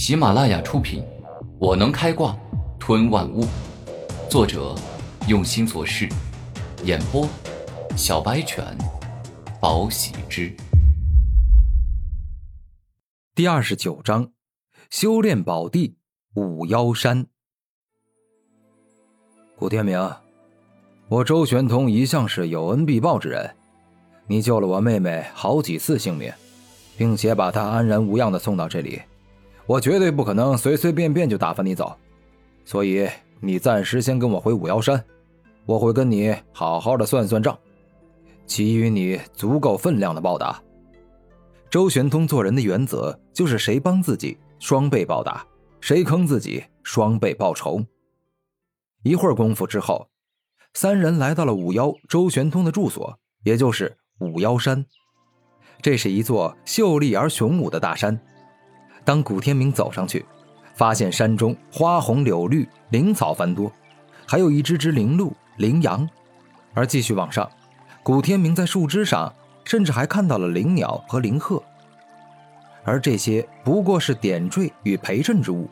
喜马拉雅出品，《我能开挂吞万物》，作者用心做事，演播小白犬，宝喜之。第二十九章，修炼宝地五妖山。古天明，我周玄通一向是有恩必报之人，你救了我妹妹好几次性命，并且把她安然无恙的送到这里。我绝对不可能随随便便就打发你走，所以你暂时先跟我回五妖山，我会跟你好好的算算账，给予你足够分量的报答。周玄通做人的原则就是谁帮自己双倍报答，谁坑自己双倍报仇。一会儿功夫之后，三人来到了五妖周玄通的住所，也就是五妖山。这是一座秀丽而雄武的大山。当古天明走上去，发现山中花红柳绿，灵草繁多，还有一只只灵鹿、灵羊。而继续往上，古天明在树枝上甚至还看到了灵鸟和灵鹤。而这些不过是点缀与陪衬之物。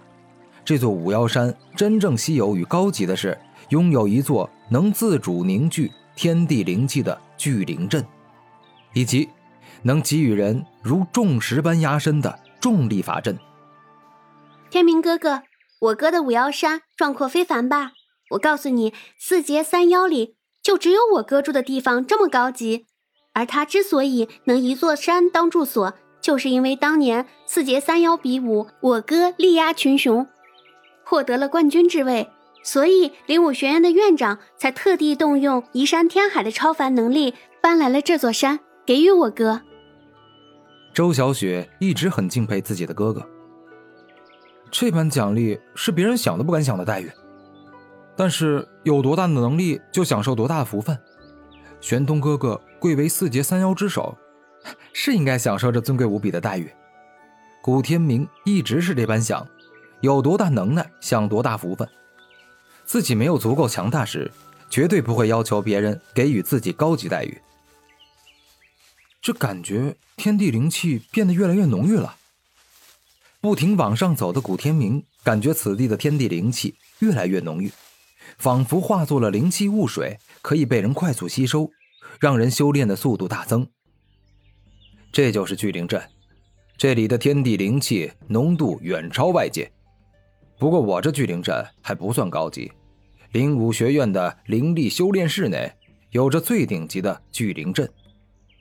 这座五妖山真正稀有与高级的是，拥有一座能自主凝聚天地灵气的聚灵阵，以及能给予人如重石般压身的。重力法阵，天明哥哥，我哥的五妖山壮阔非凡吧？我告诉你，四劫三妖里就只有我哥住的地方这么高级。而他之所以能一座山当住所，就是因为当年四劫三妖比武，我哥力压群雄，获得了冠军之位，所以灵武学院的院长才特地动用移山填海的超凡能力，搬来了这座山给予我哥。周小雪一直很敬佩自己的哥哥，这般奖励是别人想都不敢想的待遇。但是有多大的能力就享受多大的福分。玄通哥哥贵为四劫三妖之首，是应该享受这尊贵无比的待遇。古天明一直是这般想，有多大能耐享多大福分。自己没有足够强大时，绝对不会要求别人给予自己高级待遇。这感觉天地灵气变得越来越浓郁了。不停往上走的古天明感觉此地的天地灵气越来越浓郁，仿佛化作了灵气雾水，可以被人快速吸收，让人修炼的速度大增。这就是聚灵阵，这里的天地灵气浓度远超外界。不过我这聚灵阵还不算高级，灵武学院的灵力修炼室内有着最顶级的聚灵阵。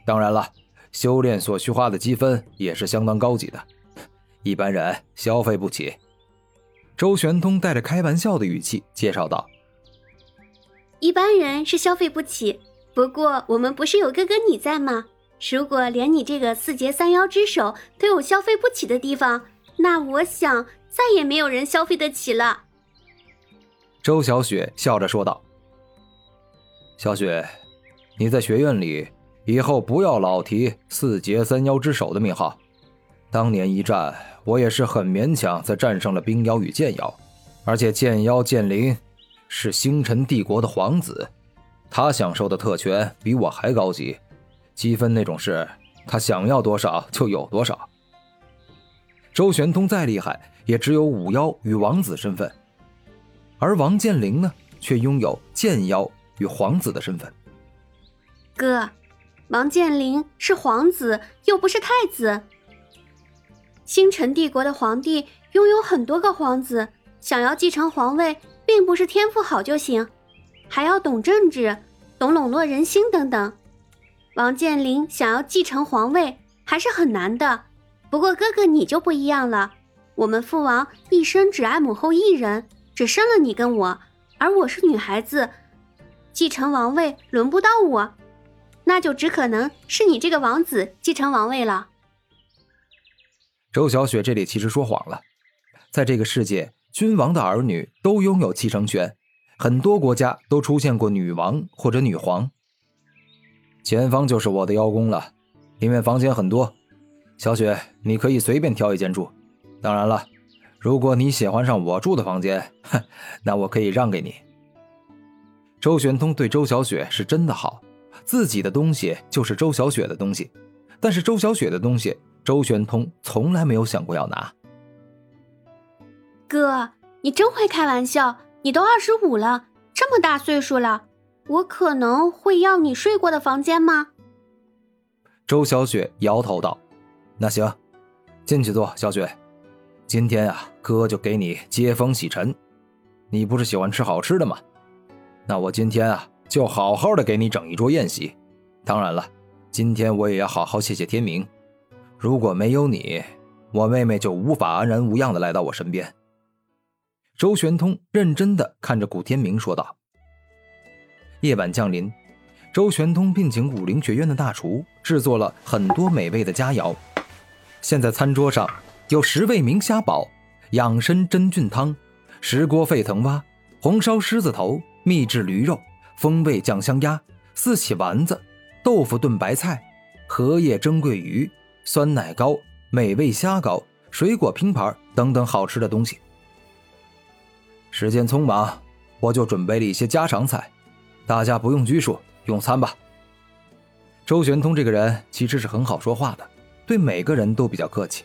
当然了，修炼所需花的积分也是相当高级的，一般人消费不起。周玄通带着开玩笑的语气介绍道：“一般人是消费不起，不过我们不是有哥哥你在吗？如果连你这个四劫三妖之首都有消费不起的地方，那我想再也没有人消费得起了。”周小雪笑着说道：“小雪，你在学院里。”以后不要老提四杰三妖之首的名号。当年一战，我也是很勉强才战胜了冰妖与剑妖，而且剑妖剑灵是星辰帝国的皇子，他享受的特权比我还高级，积分那种事，他想要多少就有多少。周玄通再厉害，也只有五妖与王子身份，而王剑灵呢，却拥有剑妖与皇子的身份。哥。王健林是皇子，又不是太子。星辰帝国的皇帝拥有很多个皇子，想要继承皇位，并不是天赋好就行，还要懂政治、懂笼络人心等等。王健林想要继承皇位还是很难的。不过哥哥你就不一样了，我们父王一生只爱母后一人，只生了你跟我，而我是女孩子，继承王位轮不到我。那就只可能是你这个王子继承王位了。周小雪这里其实说谎了，在这个世界，君王的儿女都拥有继承权，很多国家都出现过女王或者女皇。前方就是我的妖宫了，里面房间很多，小雪你可以随便挑一间住。当然了，如果你喜欢上我住的房间，哼，那我可以让给你。周玄通对周小雪是真的好。自己的东西就是周小雪的东西，但是周小雪的东西，周玄通从来没有想过要拿。哥，你真会开玩笑！你都二十五了，这么大岁数了，我可能会要你睡过的房间吗？周小雪摇头道：“那行，进去坐，小雪。今天啊，哥就给你接风洗尘。你不是喜欢吃好吃的吗？那我今天啊，就好好的给你整一桌宴席。当然了，今天我也要好好谢谢天明。如果没有你，我妹妹就无法安然无恙的来到我身边。”周玄通认真的看着古天明说道：“夜晚降临，周玄通聘请武灵学院的大厨制作了很多美味的佳肴。现在餐桌上有十味明虾煲、养生真菌汤、石锅沸腾蛙、红烧狮子头、秘制驴肉、风味酱香鸭、四喜丸子、豆腐炖白菜、荷叶蒸桂鱼、酸奶糕、美味虾糕、水果拼盘等等好吃的东西。”时间匆忙，我就准备了一些家常菜，大家不用拘束，用餐吧。周玄通这个人其实是很好说话的，对每个人都比较客气。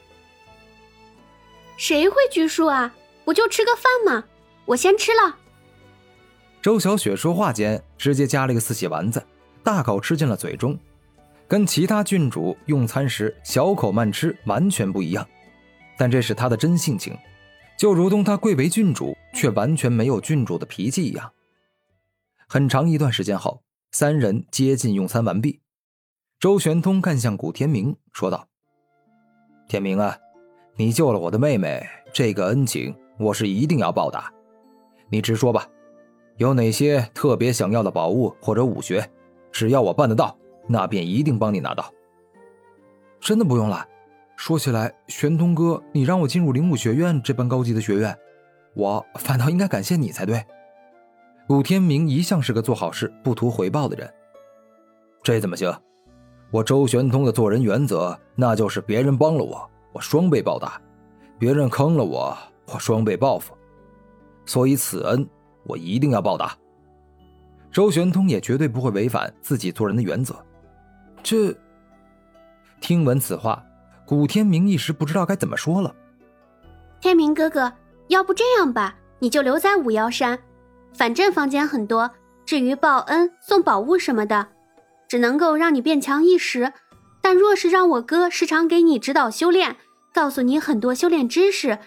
谁会拘束啊？不就吃个饭吗？我先吃了。周小雪说话间，直接夹了一个四喜丸子，大口吃进了嘴中，跟其他郡主用餐时小口慢吃完全不一样。但这是她的真性情。就如同他贵为郡主，却完全没有郡主的脾气一样。很长一段时间后，三人接近用餐完毕。周玄通看向古天明，说道：“天明啊，你救了我的妹妹，这个恩情我是一定要报答。你直说吧，有哪些特别想要的宝物或者武学，只要我办得到，那便一定帮你拿到。真的不用了。”说起来，玄通哥，你让我进入灵武学院这般高级的学院，我反倒应该感谢你才对。古天明一向是个做好事不图回报的人，这怎么行？我周玄通的做人原则，那就是别人帮了我，我双倍报答；别人坑了我，我双倍报复。所以此恩，我一定要报答。周玄通也绝对不会违反自己做人的原则。这，听闻此话。古天明一时不知道该怎么说了。天明哥哥，要不这样吧，你就留在五妖山，反正房间很多。至于报恩、送宝物什么的，只能够让你变强一时。但若是让我哥时常给你指导修炼，告诉你很多修炼知识，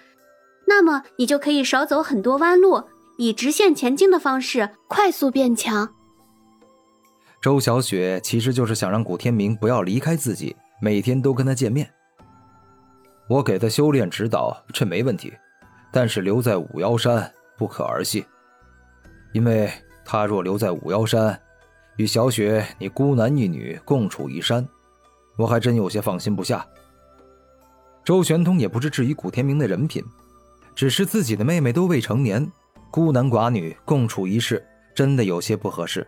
那么你就可以少走很多弯路，以直线前进的方式快速变强。周小雪其实就是想让古天明不要离开自己，每天都跟他见面。我给他修炼指导，这没问题，但是留在五妖山不可儿戏，因为他若留在五妖山，与小雪你孤男一女共处一山，我还真有些放心不下。周玄通也不是质疑古天明的人品，只是自己的妹妹都未成年，孤男寡女共处一室，真的有些不合适。